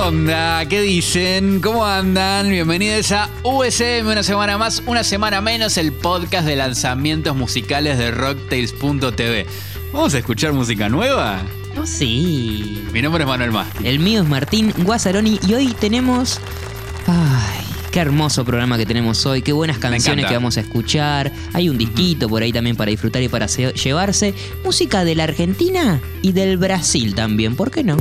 onda? ¿Qué dicen? ¿Cómo andan? Bienvenidos a USM, una semana más, una semana menos, el podcast de lanzamientos musicales de Rocktails.tv. ¿Vamos a escuchar música nueva? Oh, sí. Mi nombre es Manuel Masti. El mío es Martín Guazzaroni y hoy tenemos. Ay, qué hermoso programa que tenemos hoy, qué buenas canciones que vamos a escuchar. Hay un disquito por ahí también para disfrutar y para se- llevarse. Música de la Argentina y del Brasil también, ¿por qué no?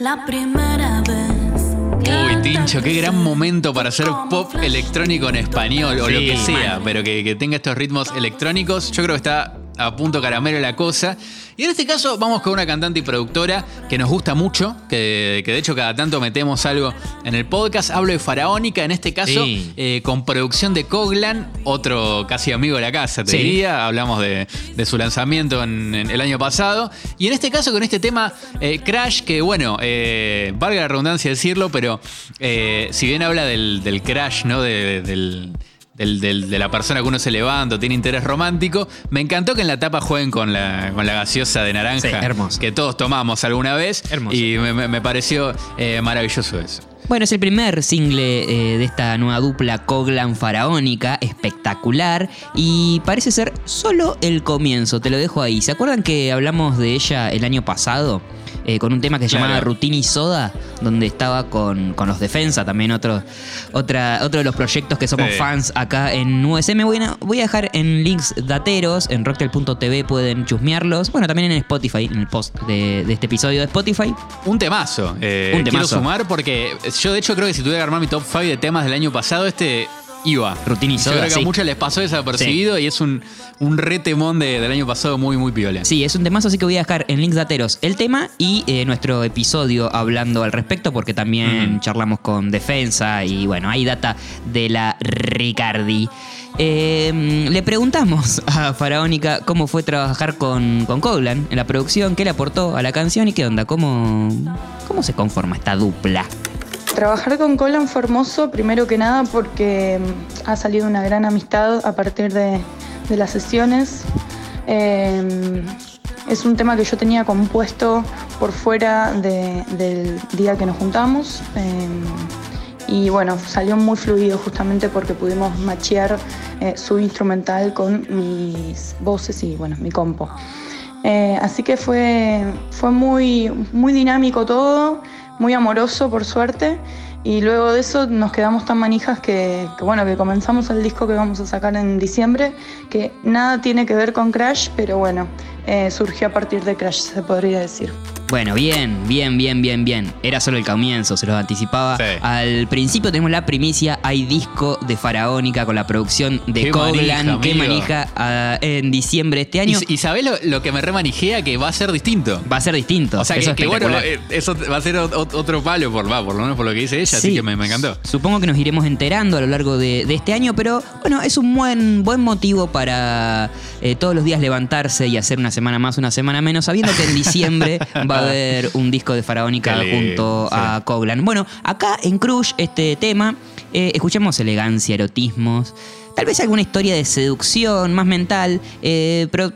La primera vez. Uy, Tincho, qué gran momento para hacer pop electrónico en español o lo que sea, pero que, que tenga estos ritmos electrónicos. Yo creo que está a punto caramelo la cosa. Y en este caso vamos con una cantante y productora que nos gusta mucho, que, que de hecho cada tanto metemos algo en el podcast. Hablo de Faraónica, en este caso Sí. eh, con producción de Coglan, otro casi amigo de la casa, te Sí. diría. Hablamos de, de su lanzamiento en, en el año pasado. Y en este caso con este tema eh, Crash, que bueno, eh, valga la redundancia decirlo, pero si bien habla del, del crash, ¿no? De- del, del- del- de la persona que uno se levanta, tiene interés romántico. Me encantó que en la tapa jueguen con la, con la gaseosa de naranja Sí, hermoso. que todos tomamos alguna vez. Hermoso. Y me, me- me pareció eh, maravilloso eso. Bueno, es el primer single eh, de esta nueva dupla Coglan Faraónica, espectacular, y parece ser solo el comienzo, te lo dejo ahí. ¿Se acuerdan que hablamos de ella el año pasado? Eh, con un tema que se Claro. llamaba Rutina y Soda, donde estaba con, con los Defensa, también otro, otra, otro de los proyectos que somos Sí. fans acá en USM. Voy a, voy a dejar en links dateros, en rocktel.tv pueden chusmearlos. Bueno, también en Spotify, en el post de, de este episodio de Spotify. Un temazo. eh, Un Quiero temazo. sumar porque yo de hecho creo que si tuviera que armar mi top 5 de temas del año pasado, este iba. Rutina y Yo creo que sí. a muchos les pasó desapercibido y es un, un retemón de- del año pasado muy, muy piola. Sí, es un temazo, así que voy a dejar en links dateros el tema y eh, nuestro episodio hablando al respecto, porque también charlamos con Defensa y bueno, hay data de la Ricardi. Eh, le preguntamos a Faraónica cómo fue trabajar con, con Coglan en la producción, qué le aportó a la canción y qué onda, cómo, cómo se conforma esta dupla. Trabajar con Colan fue hermoso, primero que nada porque mm, ha salido una gran amistad a partir de, las sesiones. Eh, es un tema que yo tenía compuesto por fuera de- del día que nos juntamos. eh, y bueno, salió muy fluido justamente porque pudimos machear eh, su instrumental con mis voces y bueno, mi compo. Eh, así que fue, fue muy, muy dinámico todo, muy amoroso por suerte. Y luego de eso nos quedamos tan manijas que, bueno, que comenzamos el disco que vamos a sacar en diciembre, que nada tiene que ver con Crash, pero bueno, eh, surgió a partir de Crash, se podría decir. Bueno, bien, bien, bien, bien, bien. Era solo el comienzo, se los anticipaba. Sí. Al principio tenemos la primicia, hay disco de Faraónica con la producción de Qué Coglan, manija, que manija ah, en diciembre de este año. Y, y sabés lo, lo que me remanijea que va a ser distinto. Va a ser distinto. O sea, eso que, es que bueno, eh, eso va a ser ot- ot- otro palo, por, va, por lo menos por lo que dice ella, así Sí. que me, me encantó. Supongo que nos iremos enterando a lo largo de, de este año, pero bueno, es un buen, buen motivo para eh, todos los días levantarse y hacer una semana más, una semana menos, sabiendo que en diciembre va a haber un disco de Faraónica junto a sí. Coglan. Bueno, acá en Crush, este tema, eh, escuchamos elegancia, erotismos, tal vez alguna historia de seducción más mental, eh, pero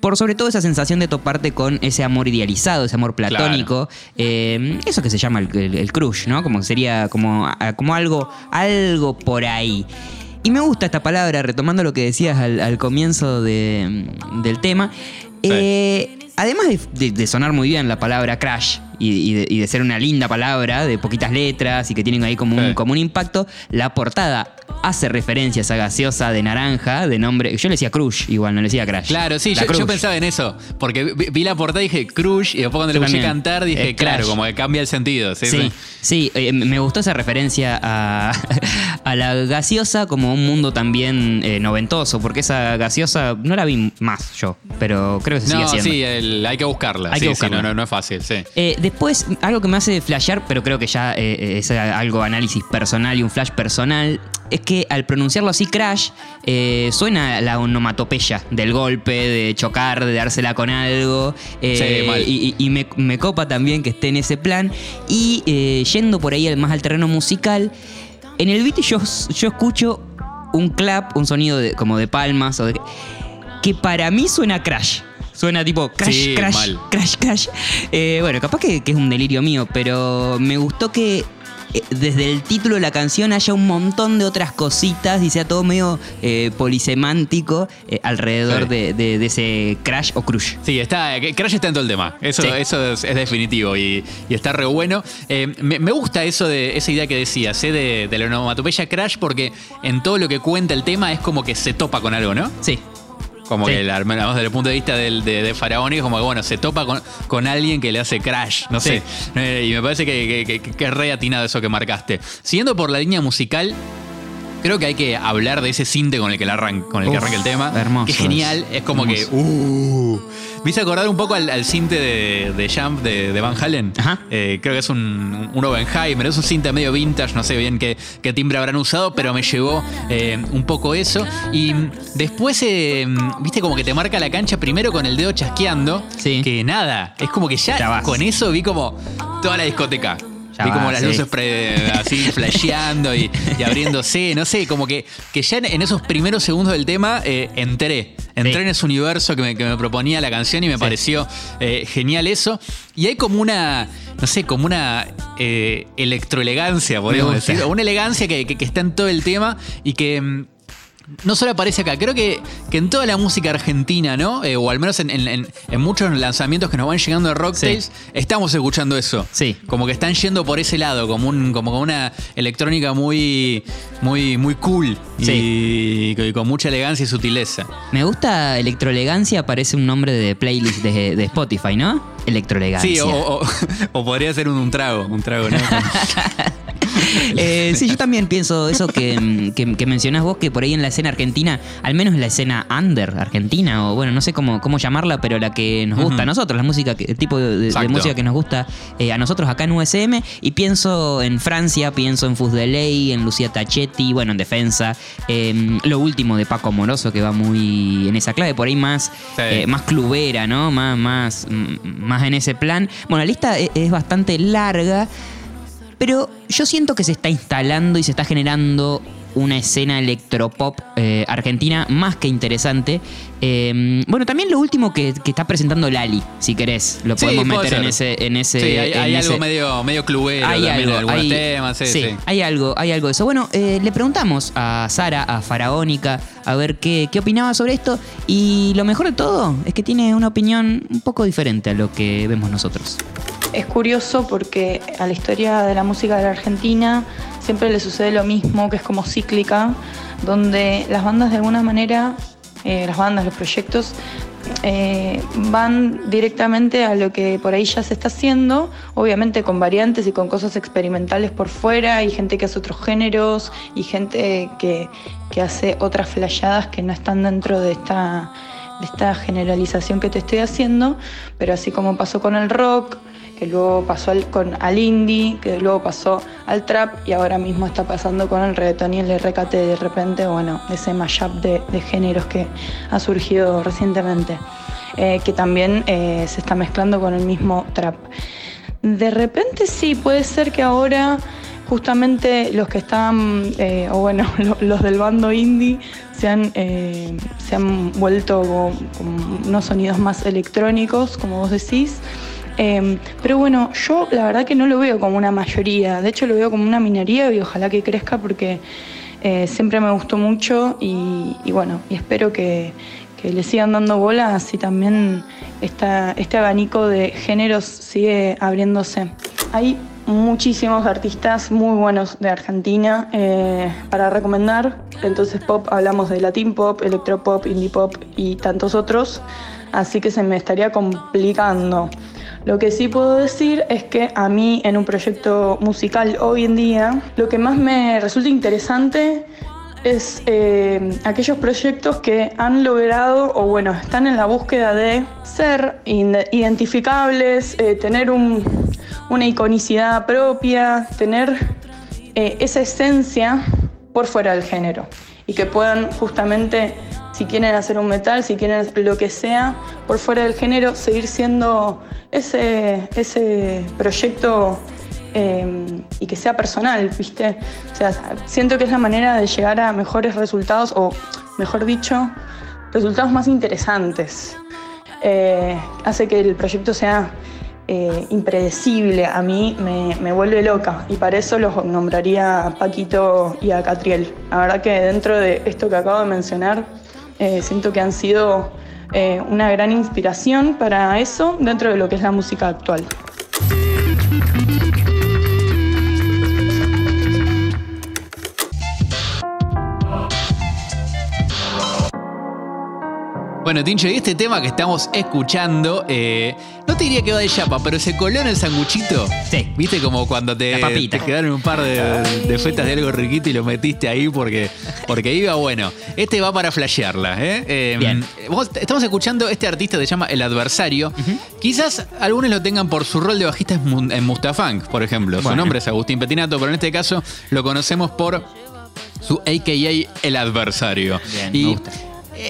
por sobre todo esa sensación de toparte con ese amor idealizado, ese amor platónico, eh, eso que se llama el, el- el crush, ¿no? Como sería como, como algo, algo por ahí. Y me gusta esta palabra, retomando lo que decías al, al comienzo de- del tema. Eh, además de, de- de sonar muy bien la palabra crash y, y de, y de ser una linda palabra, de poquitas letras y que tienen ahí como un, Sí. como un impacto, la portada hace referencia a esa gaseosa de naranja de nombre. Yo le decía Crush, igual, no le decía Crash. Claro, sí, yo, yo pensaba en eso, porque vi, vi la portada y dije Crush, y después cuando Yo le escuché cantar dije, Es claro, como que cambia el sentido. Sí, Sí, sí. sí, eh, me gustó esa referencia a, a la gaseosa como un mundo también eh, noventoso, porque esa gaseosa no la vi más yo, pero creo que se sigue haciendo. sí, el- hay que buscarla. Hay sí, que sí, no, no, no es fácil, sí. Eh, después, algo que me hace flashear, pero creo que ya eh, eh, es algo análisis personal y un flash personal, es que al pronunciarlo así, crash, eh, suena la onomatopeya del golpe, de chocar, de dársela con algo. Sí, mal. y me, me copa también que esté en ese plan. Y yendo por ahí más al terreno musical. En el beat yo, yo escucho un clap, un sonido de- como de palmas, o de- que para mí suena crash. Suena tipo crash, Sí, crash, mal. crash, crash. Eh, bueno, capaz que, que es un delirio mío, pero me gustó que eh, desde el título de la canción haya un montón de otras cositas y sea todo medio eh, polisemántico eh, alrededor Sí. de, de- de ese crash o crush. Sí, está, Crash está en todo el tema. Eso, Sí. eso es, es definitivo y, y está re bueno. Eh, me, me gusta eso de esa idea que decías, ¿eh? de, de la onomatopeya Crash, porque en todo lo que cuenta el tema es como que se topa con algo, ¿no? Sí. Como Sí. que, al menos desde el punto de vista del, de, de Faraón, es como que, bueno, se topa con, con alguien que le hace crash, no sé. Eh, y me parece que, que, que- que es re atinado eso que marcaste. Siguiendo por la línea musical, creo que hay que hablar de ese cinte con el que, la arran- con el que arranca el tema. hermoso Que es genial, es. como Hermoso. que, uh, me hizo acordar un poco al, al cinte de, de Jump de, de Van Halen. Ajá. Eh, creo que es un, un Oppenheimer, es un cinte medio vintage, no sé bien qué, qué timbre habrán usado, pero me llevó eh, un poco eso. Y después, eh, viste, como que te marca la cancha primero con el dedo chasqueando, Sí. que nada, es como que ya, con eso vi como toda la discoteca. Ya vi como vas, las sí. luces pre- así flasheando y, y abriéndose, no sé, como que, que ya en, en esos primeros segundos del tema eh, entré. Entré Sí. en ese universo que me, que me proponía la canción y me Sí. pareció eh, genial eso. Y hay como una, no sé, como una eh, electroelegancia, podríamos decir. Una elegancia que, que- que está en todo el tema y que mm, no solo aparece acá, creo que, que en toda la música argentina, ¿no? Eh, o al menos en, en- en- muchos lanzamientos que nos van llegando de Rocktails, estamos escuchando eso. Sí. Como que están yendo por ese lado, como, un, como con una electrónica muy, muy, muy cool y, y con mucha elegancia y sutileza. Me gusta Electroelegancia, parece un nombre de playlist de, de Spotify, ¿no? Electroelegancia. Sí, o, o- o podría ser un, un trago, un trago, ¿no? Eh, sí, yo también pienso eso que, mm, que, que mencionás vos, que por ahí en la escena argentina, al menos en la escena under argentina, o bueno, no sé cómo, cómo llamarla, pero la que nos gusta a nosotros, la música, el tipo de, música que nos gusta eh, a nosotros acá en USM, y pienso en Francia, pienso en Fus de Ley, en Lucía Tachetti, bueno, en Defensa, eh, lo último de Paco Moroso, que va muy en esa clave, por ahí más, Sí. eh, más clubera, ¿no? Más, más, más en ese plan. Bueno, la lista e- es bastante larga. Pero yo siento que se está instalando y se está generando una escena electropop eh, argentina más que interesante. Eh, bueno, también lo último que, que está presentando Lali, si querés, lo podemos meter en ese, en ese. sí, hay, en hay ese- algo medio, medio clubero hay también algo, hay- temas. Sí, sí. hay algo, hay algo de eso. Bueno, eh, le preguntamos a Sara, a Faraónica, a ver qué, qué opinaba sobre esto. Y lo mejor de todo es que tiene una opinión un poco diferente a lo que vemos nosotros. Es curioso porque a la historia de la música de la Argentina siempre le sucede lo mismo, que es como cíclica, donde las bandas de alguna manera, eh, las bandas, los proyectos, eh, van directamente a lo que por ahí ya se está haciendo, obviamente con variantes y con cosas experimentales por fuera, y gente que hace otros géneros, y gente que, que hace otras flayadas que no están dentro de esta, de esta generalización que te estoy haciendo, pero así como pasó con el rock, que luego pasó al, con, al indie, que luego pasó al trap y ahora mismo está pasando con el reggaetón y el RKT de repente, bueno, ese mashup de, géneros que ha surgido recientemente, eh, que también eh, se está mezclando con el mismo trap. De repente sí, puede ser que ahora justamente los que están, eh, o bueno, lo- los del bando indie se han, eh, se han vuelto con, con unos sonidos más electrónicos, como vos decís. Eh, pero bueno, yo la verdad que no lo veo como una mayoría, de hecho lo veo como una minoría y ojalá que crezca porque eh, siempre me gustó mucho y, y bueno, y espero que, que le sigan dando bola, así también esta, este abanico de géneros sigue abriéndose. Hay muchísimos artistas muy buenos de Argentina eh, para recomendar, entonces pop hablamos de latin pop, electropop, indie pop y tantos otros, así que se me estaría complicando. Lo que sí puedo decir es que a mí en un proyecto musical hoy en día, lo que más me resulta interesante es eh, aquellos proyectos que han logrado o bueno, están en la búsqueda de ser identificables, eh, tener un- una iconicidad propia, tener eh, esa esencia por fuera del género y que puedan justamente, si quieren hacer un metal, si quieren lo que sea, por fuera del género, seguir siendo ese, ese proyecto eh, y que sea personal, ¿viste? Siento que es la manera de llegar a mejores resultados, o mejor dicho, resultados más interesantes. Eh, hace que el proyecto sea eh, impredecible, a mí me, me vuelve loca y para eso los nombraría a Paquito y a Catriel. La verdad que dentro de esto que acabo de mencionar, eh, siento que han sido eh, una gran inspiración para eso dentro de lo que es la música actual. Bueno, Tincho, y este tema que estamos escuchando, eh, no te diría que va de chapa, pero se coló en el sanguchito. Sí. ¿Viste como cuando te, te quedaron un par de, de fetas de algo riquito y lo metiste ahí porque, porque iba bueno? Este va para flashearla, ¿eh? Eh, Bien. vos- estamos escuchando este artista que se llama El Adversario. Quizás algunos lo tengan por su rol de bajista en Mu- en Mustafunk, por ejemplo. Su nombre es Agustín Petinato, pero en este caso lo conocemos por su AKA El Adversario. Bien, y me gusta.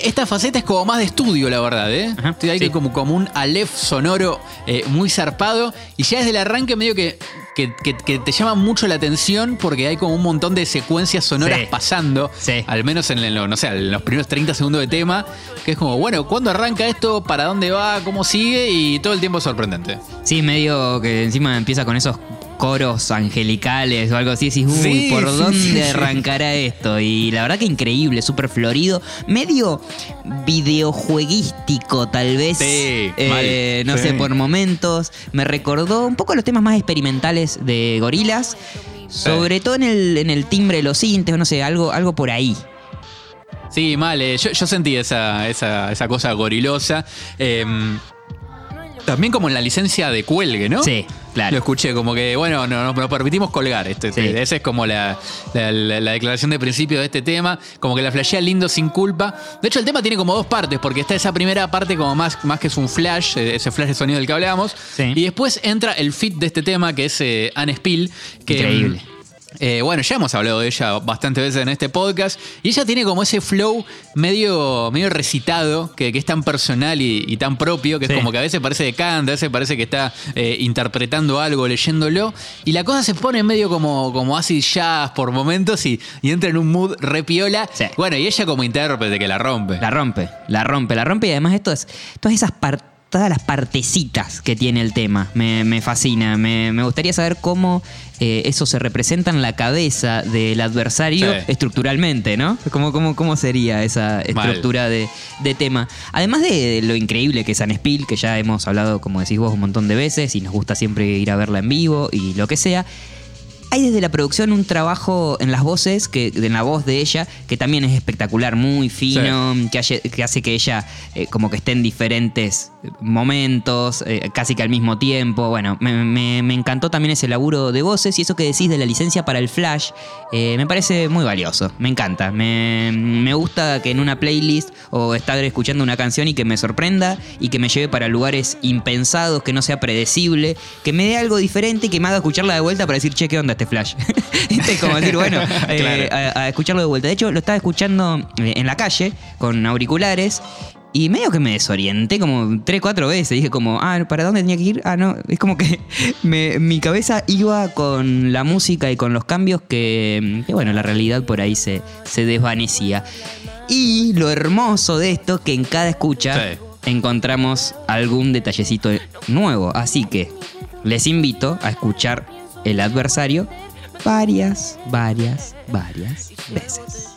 Esta faceta es como más de estudio, la verdad, ¿eh? Ajá, Estoy ahí sí. como, como un Aleph sonoro eh, muy zarpado. Y ya desde el arranque medio que, que, que- que te llama mucho la atención porque hay como un montón de secuencias sonoras Sí. pasando. Sí. Al menos en, el- no sé, en los primeros 30 segundos de tema. Que es como, bueno, ¿cuándo arranca esto? ¿Para dónde va? ¿Cómo sigue? Y todo el tiempo es sorprendente. Sí, medio que encima empieza con esos coros angelicales o algo así. Decís, uy, Sí, ¿por sí, dónde sí, arrancará esto? Y la verdad que increíble, súper florido. Medio videojueguístico, tal vez. Sí, Eh, no sé, por momentos. Me recordó un poco los temas más experimentales de Gorilas. Sobre todo en el, en el timbre de los sintes, o no sé, algo, algo por ahí. Sí, mal. eh, yo, yo sentí esa, esa, esa cosa gorilosa. Eh, también como en la licencia de cuelgue, ¿no? Sí, claro. Lo escuché, como que, bueno, no, no- nos permitimos colgar. Este, Sí. Esa es como la, la- la- la declaración de principio de este tema. Como que la flashea lindo sin culpa. De hecho, el tema tiene como dos partes, porque está esa primera parte como más, más que es un flash, eh, ese flash de sonido del que hablábamos. Sí. Y después entra el fit de este tema, que es eh, Anne Spill. Que, Increíble. Eh, bueno, ya hemos hablado de ella bastantes veces en este podcast. Y ella tiene como ese flow medio, medio recitado, que, que es tan personal y, y tan propio, que Sí. es como que a veces parece de canta, a veces parece que está eh, interpretando algo, leyéndolo. Y la cosa se pone medio como, como acid jazz por momentos y, y entra en un mood repiola. Sí. Bueno, y ella como intérprete que la rompe. La rompe, la rompe, la rompe y además esto es, todas esas par- todas las partecitas que tiene el tema. Me, me fascina. Me, me gustaría saber cómo eh, eso se representa en la cabeza del adversario Sí. estructuralmente, ¿no? ¿Cómo, cómo, cómo sería esa estructura de, de tema? Además de lo increíble que es San Spiel, que ya hemos hablado, como decís vos, un montón de veces y nos gusta siempre ir a verla en vivo y lo que sea. Hay desde la producción un trabajo en las voces, que, en la voz de ella, que también es espectacular, muy fino, que, hace, que hace que ella eh, como que esté en diferentes momentos, eh, casi que al mismo tiempo. Bueno, me, me- me encantó también ese laburo de voces y eso que decís de la licencia para el flash, eh, me parece muy valioso, me encanta. Me, me gusta que en una playlist o estar escuchando una canción y que me sorprenda y que me lleve para lugares impensados, que no sea predecible, que me dé algo diferente y que me haga escucharla de vuelta para decir, che, ¿qué onda este flash? Es como decir, bueno, eh, Claro. a, a escucharlo de vuelta. De hecho, lo estaba escuchando en la calle con auriculares. Y medio que me desorienté como tres, cuatro veces. Dije como, ah, ¿para dónde tenía que ir? Ah, no. Es como que me- mi cabeza iba con la música y con los cambios que, que, bueno, la realidad por ahí se, se desvanecía. Y lo hermoso de esto, que en cada escucha Sí. encontramos algún detallecito nuevo. Así que les invito a escuchar El Adversario varias, varias, varias veces.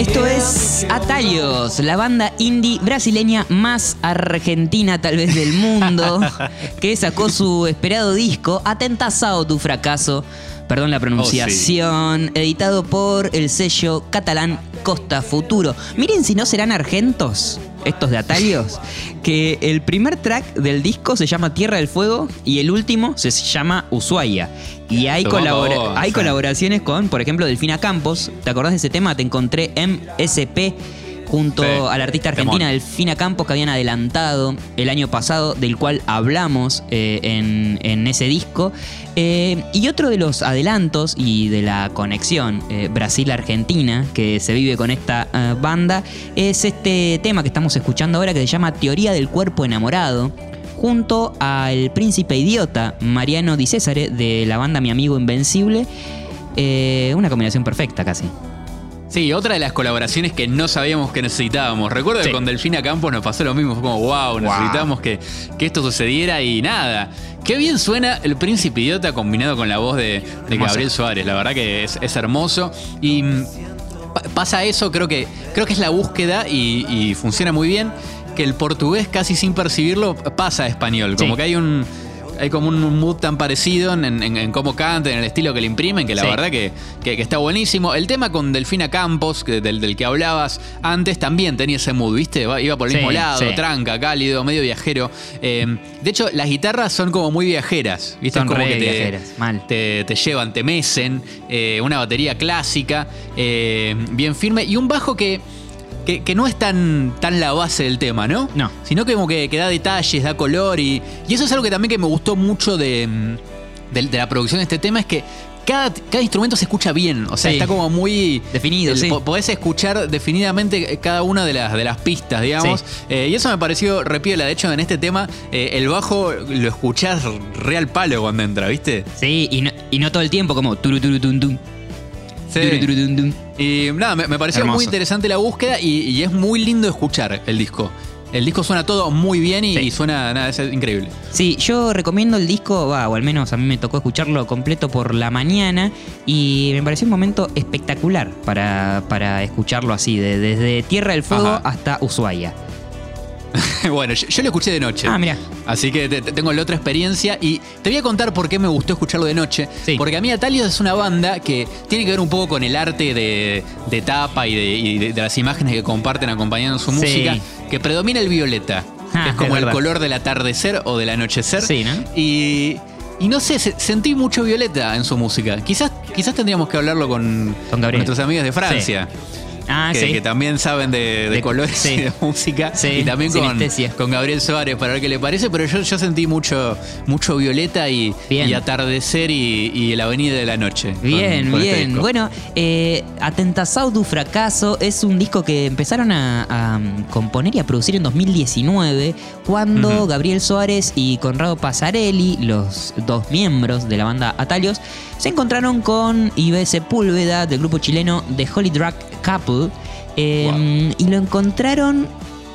Esto es Atalhos, la banda indie brasileña más argentina tal vez del mundo, que sacó su esperado disco Atentazao tu fracaso, perdón la pronunciación, editado por el sello catalán Costa Futuro. Miren si no serán argentos estos de Atalhos, que el primer track del disco se llama Tierra del Fuego y el último se llama Ushuaia. Y hay, Toma colabora- vos, hay sí. colaboraciones con, por ejemplo, Delfina Campos. ¿Te acordás de ese tema? Te encontré MSP junto Sí. a la artista argentina Temón. Delfina Campos que habían adelantado el año pasado, del cual hablamos eh, en, en ese disco. Eh, y otro de los adelantos y de la conexión eh, Brasil-Argentina que se vive con esta banda es este tema que estamos escuchando ahora que se llama Teoría del Cuerpo Enamorado junto al príncipe idiota Mariano Di Césare de la banda Mi Amigo Invencible. Eh, una combinación perfecta casi. Sí, otra de las colaboraciones que no sabíamos que necesitábamos. Recuerdo Sí. que con Delfina Campos nos pasó lo mismo. Fue como, wow, necesitamos que, que esto sucediera y nada. Qué bien suena el príncipe idiota combinado con la voz de. Gabriel Suárez. La verdad que es, es hermoso. Y mm, pa- pasa eso, creo que, creo que es la búsqueda y, y funciona muy bien. Que el portugués, casi sin percibirlo, pasa a español. Como Sí. que hay un. Hay como un mood tan parecido en, en- en cómo canta, en el estilo que le imprimen, que la Sí. verdad que, que- que está buenísimo. El tema con Delfina Campos, que- del, del que hablabas antes, también tenía ese mood, ¿viste? Iba por el Sí, mismo lado, sí. tranca, cálido, medio viajero. Eh, de hecho, las guitarras son como muy viajeras, ¿viste? Son como que te, viajeras, mal. Te, te llevan, te mecen. eh, una batería clásica, eh, bien firme. Y un bajo que. Que, que no es tan, tan la base del tema, ¿no? No. Sino que como que, que da detalles, da color y, y eso es algo que también que me gustó mucho de, mm, de, de la producción de este tema, es que cada, cada instrumento se escucha bien, o sea, Sí. está como muy... Definido, el- sí. po- Podés escuchar definitivamente cada una de las, de las pistas, digamos, Sí. Eh, y eso me pareció repiola, de hecho en este tema eh, el bajo lo escuchás real palo cuando entra, ¿viste? Sí, y no, y no todo el tiempo como turu turu. Sí. Y nada, me, me pareció Hermoso. muy interesante la búsqueda y, y es muy lindo escuchar el disco. El disco suena todo muy bien y, Sí. y suena, nada, es increíble. Sí, yo recomiendo el disco, va, o al menos a mí me tocó escucharlo completo por la mañana y me pareció un momento espectacular para, para escucharlo así, de- desde Tierra del Fuego Ajá. hasta Ushuaia. bueno, yo, yo lo escuché de noche. Ah, mira. Así que te- te- tengo la otra experiencia y te voy a contar por qué me gustó escucharlo de noche. Sí. Porque a mí Atalios es una banda que tiene que ver un poco con el arte de, de tapa y, de, y de- de las imágenes que comparten acompañando su Sí. música, que predomina el violeta, Ah, que es como es el color del atardecer o del anochecer. Sí, ¿no? Y, y no sé, se- sentí mucho violeta en su música. Quizás, quizás tendríamos que hablarlo con, Con nuestros amigos de Francia. Ah, que, sí. que también saben de, de De- colores sí. y de música. Sí, y también con, Gabriel Suárez para ver qué le parece. Pero yo, yo sentí mucho, mucho violeta y, atardecer y, y la avenida de la noche. Bien, con este bien. bueno, eh, Atentação du Fracaso es un disco que empezaron a, a, um, componer y a producir en 2019, cuando. Gabriel Suárez y Conrado Pasarelli, los dos miembros de la banda Atalios, se encontraron con Ibe Sepúlveda del grupo chileno The Holy Drug Couple eh, y lo encontraron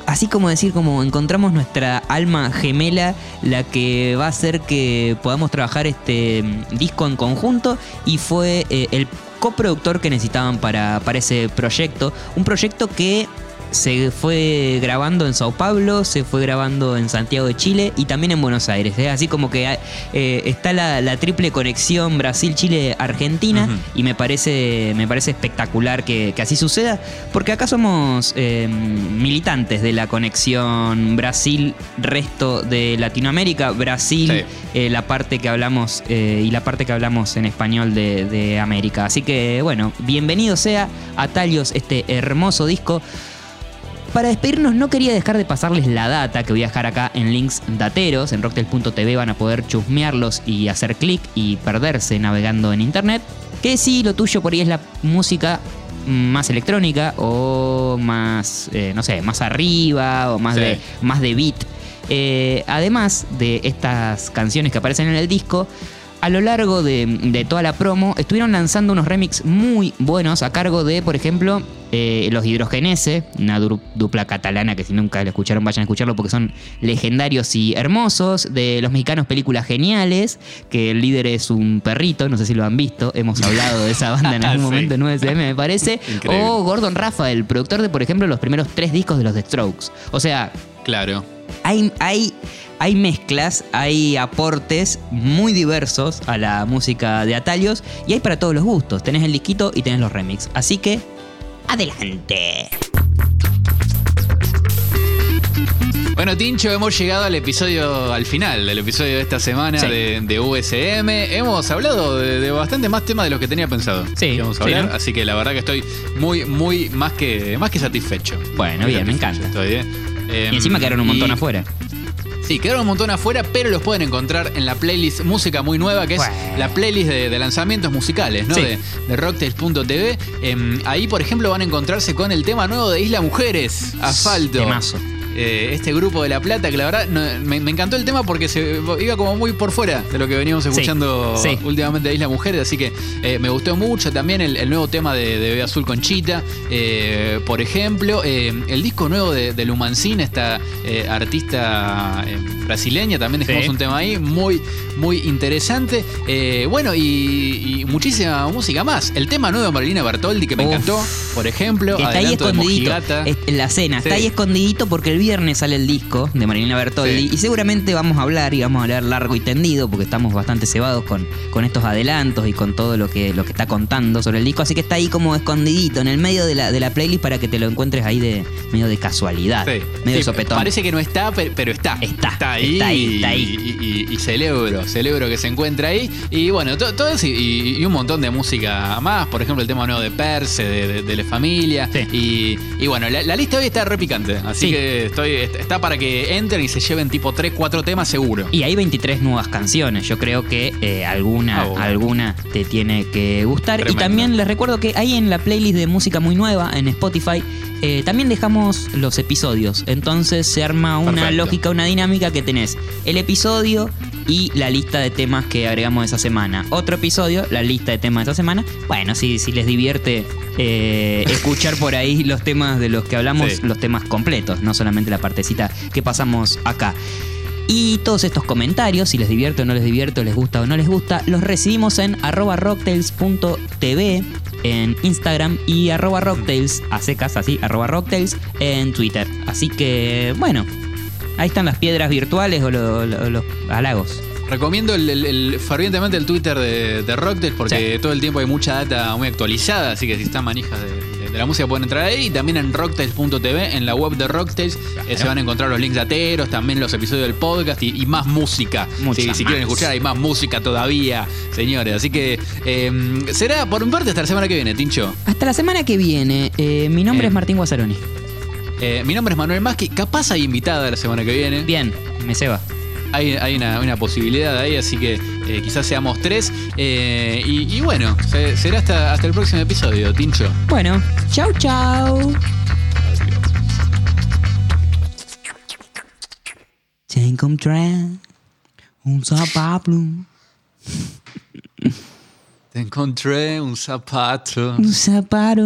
así como decir, como encontramos nuestra alma gemela, la que va a hacer que podamos trabajar este mm, disco en conjunto y fue eh, el coproductor que necesitaban para, para ese proyecto. Un proyecto que se fue grabando en Sao Paulo, se fue grabando en Santiago de Chile y también en Buenos Aires. ¿eh? Así como que eh, está la, la triple conexión Brasil-Chile-Argentina y me parece, me parece espectacular que, que así suceda, porque acá somos eh, militantes de la conexión Brasil-resto de Latinoamérica, Brasil, Sí. eh, la parte que hablamos y la parte que hablamos en español de, de América. Así que bueno, bienvenido sea a Talios este hermoso disco. Para despedirnos no quería dejar de pasarles la data que voy a dejar acá en links dateros. En rocktel.tv van a poder chusmearlos y hacer clic y perderse navegando en internet. Que si lo tuyo por ahí es la música más electrónica o más, eh, no sé, más arriba o más, Sí. de, más de beat. Eh, además de estas canciones que aparecen en el disco, a lo largo de, de toda la promo estuvieron lanzando unos remix muy buenos a cargo de, por ejemplo, eh, Los Hidrogenese, una du- dupla catalana que si nunca la escucharon vayan a escucharlo porque son legendarios y hermosos, de los mexicanos Películas Geniales, que el líder es un perrito, no sé si lo han visto, hemos hablado de esa banda en algún Sí. momento en 9SM me parece, Increíble. o Gordon Rafael, productor de, por ejemplo, los primeros tres discos de los The Strokes. O sea, Claro. hay, hay, hay mezclas, hay aportes muy diversos a la música de Atalios y hay para todos los gustos. Tenés el disquito y tenés los remix. Así que, adelante. Bueno, Tincho, hemos llegado al episodio, al final del episodio de esta semana Sí. de, de USM. Hemos hablado de, de bastante más temas de los que tenía pensado. Sí, Vamos a sí, hablar, ¿no? así que la verdad que estoy muy, muy más que, más que satisfecho. Bueno, Muy bien, me encanta. Estoy, ¿eh? Em, Y encima quedaron un montón y- afuera. Sí, quedaron un montón afuera, pero los pueden encontrar en la playlist Música Muy Nueva, que es Bueno. la playlist de, de lanzamientos musicales, ¿no? Sí. De, de rocktails.tv. Em, ahí, por ejemplo, van a encontrarse con el tema nuevo de Isla Mujeres, Asfalto. Temazo. Eh, este grupo de La Plata, que la verdad no- me, me encantó el tema porque se iba como muy por fuera de lo que veníamos escuchando sí. últimamente de Isla Mujeres, así que eh, me gustó mucho también el, el nuevo tema de, de Azul Conchita, eh, por ejemplo, eh, el disco nuevo de, de Lumancín, esta artista brasileña, también dejamos Sí. un tema ahí, muy, muy interesante. Bueno, y, y muchísima música más. El tema nuevo de Marilina Bertoldi, que me Uf. encantó, por ejemplo, Que está ahí escondidito. En la cena. Está ahí escondidito porque el viernes sale el disco de Marilina Bertoldi. Sí. Y seguramente vamos a hablar y vamos a hablar largo y tendido porque estamos bastante cebados con, con estos adelantos y con todo lo que, lo que está contando sobre el disco. Así que está ahí como escondidito en el medio de la, de la playlist para que te lo encuentres ahí de medio de casualidad. Sí. Medio Sí, sopetón. Parece que no está, pe- pero está. Está, ahí. está ahí, y- está ahí. Y, y- y celebro, celebro que se encuentra ahí. Y bueno, to- todo eso y, y un montón de música más. Por ejemplo, el tema nuevo de Perse, de, de- de La Familia. Y, y bueno, la, la lista hoy está re picante. Así Sí. que estoy, está para que entren y se lleven tipo 3, 4 temas seguro. Y hay 23 nuevas canciones. Yo creo que eh, alguna, Ah, alguna te tiene que gustar. Tremendo. Y también les recuerdo que ahí en la playlist de música muy nueva en Spotify eh, también dejamos los episodios. Entonces se arma una Perfecto. lógica, una dinámica que tenés el episodio y la lista de temas que agregamos esa semana. Otro episodio, la lista de temas de esa semana. Bueno, si, si les divierte eh, escuchar por ahí los temas de los que hablamos, Sí. los temas completos, no solamente la partecita que pasamos acá. Y todos estos comentarios, si les divierte o no les divierte, o les gusta o no les gusta, los recibimos en arroba rocktails.tv en Instagram y arroba rocktails, a secas así, arroba rocktails en Twitter. Así que, bueno, ahí están las piedras virtuales o lo- lo- los halagos. Recomiendo el, el- el- fervientemente el Twitter de, de porque todo el tiempo hay mucha data muy actualizada, así que si están manijas de, de- de la música pueden entrar ahí y también en rocktails.tv, en la web de Rocktails, eh, se van a encontrar los links dateros, también los episodios del podcast y, y más música. Mucha si, si quieren más. escuchar hay más música todavía, señores. Así que eh, será por mi parte hasta la semana que viene, Tincho. Hasta la semana que viene, eh, mi nombre Eh. es Martín Guasaroni. Eh, mi nombre es Manuel Masqui, capaz hay invitada la semana que viene. Bien, me ceba. Hay, hay una, una posibilidad ahí, así que eh, quizás seamos tres. Eh, y, y bueno, se- será hasta, hasta el próximo episodio, Tincho. Bueno, chau chau. Te encontré un zapato, Te encontré un zapato. un zapato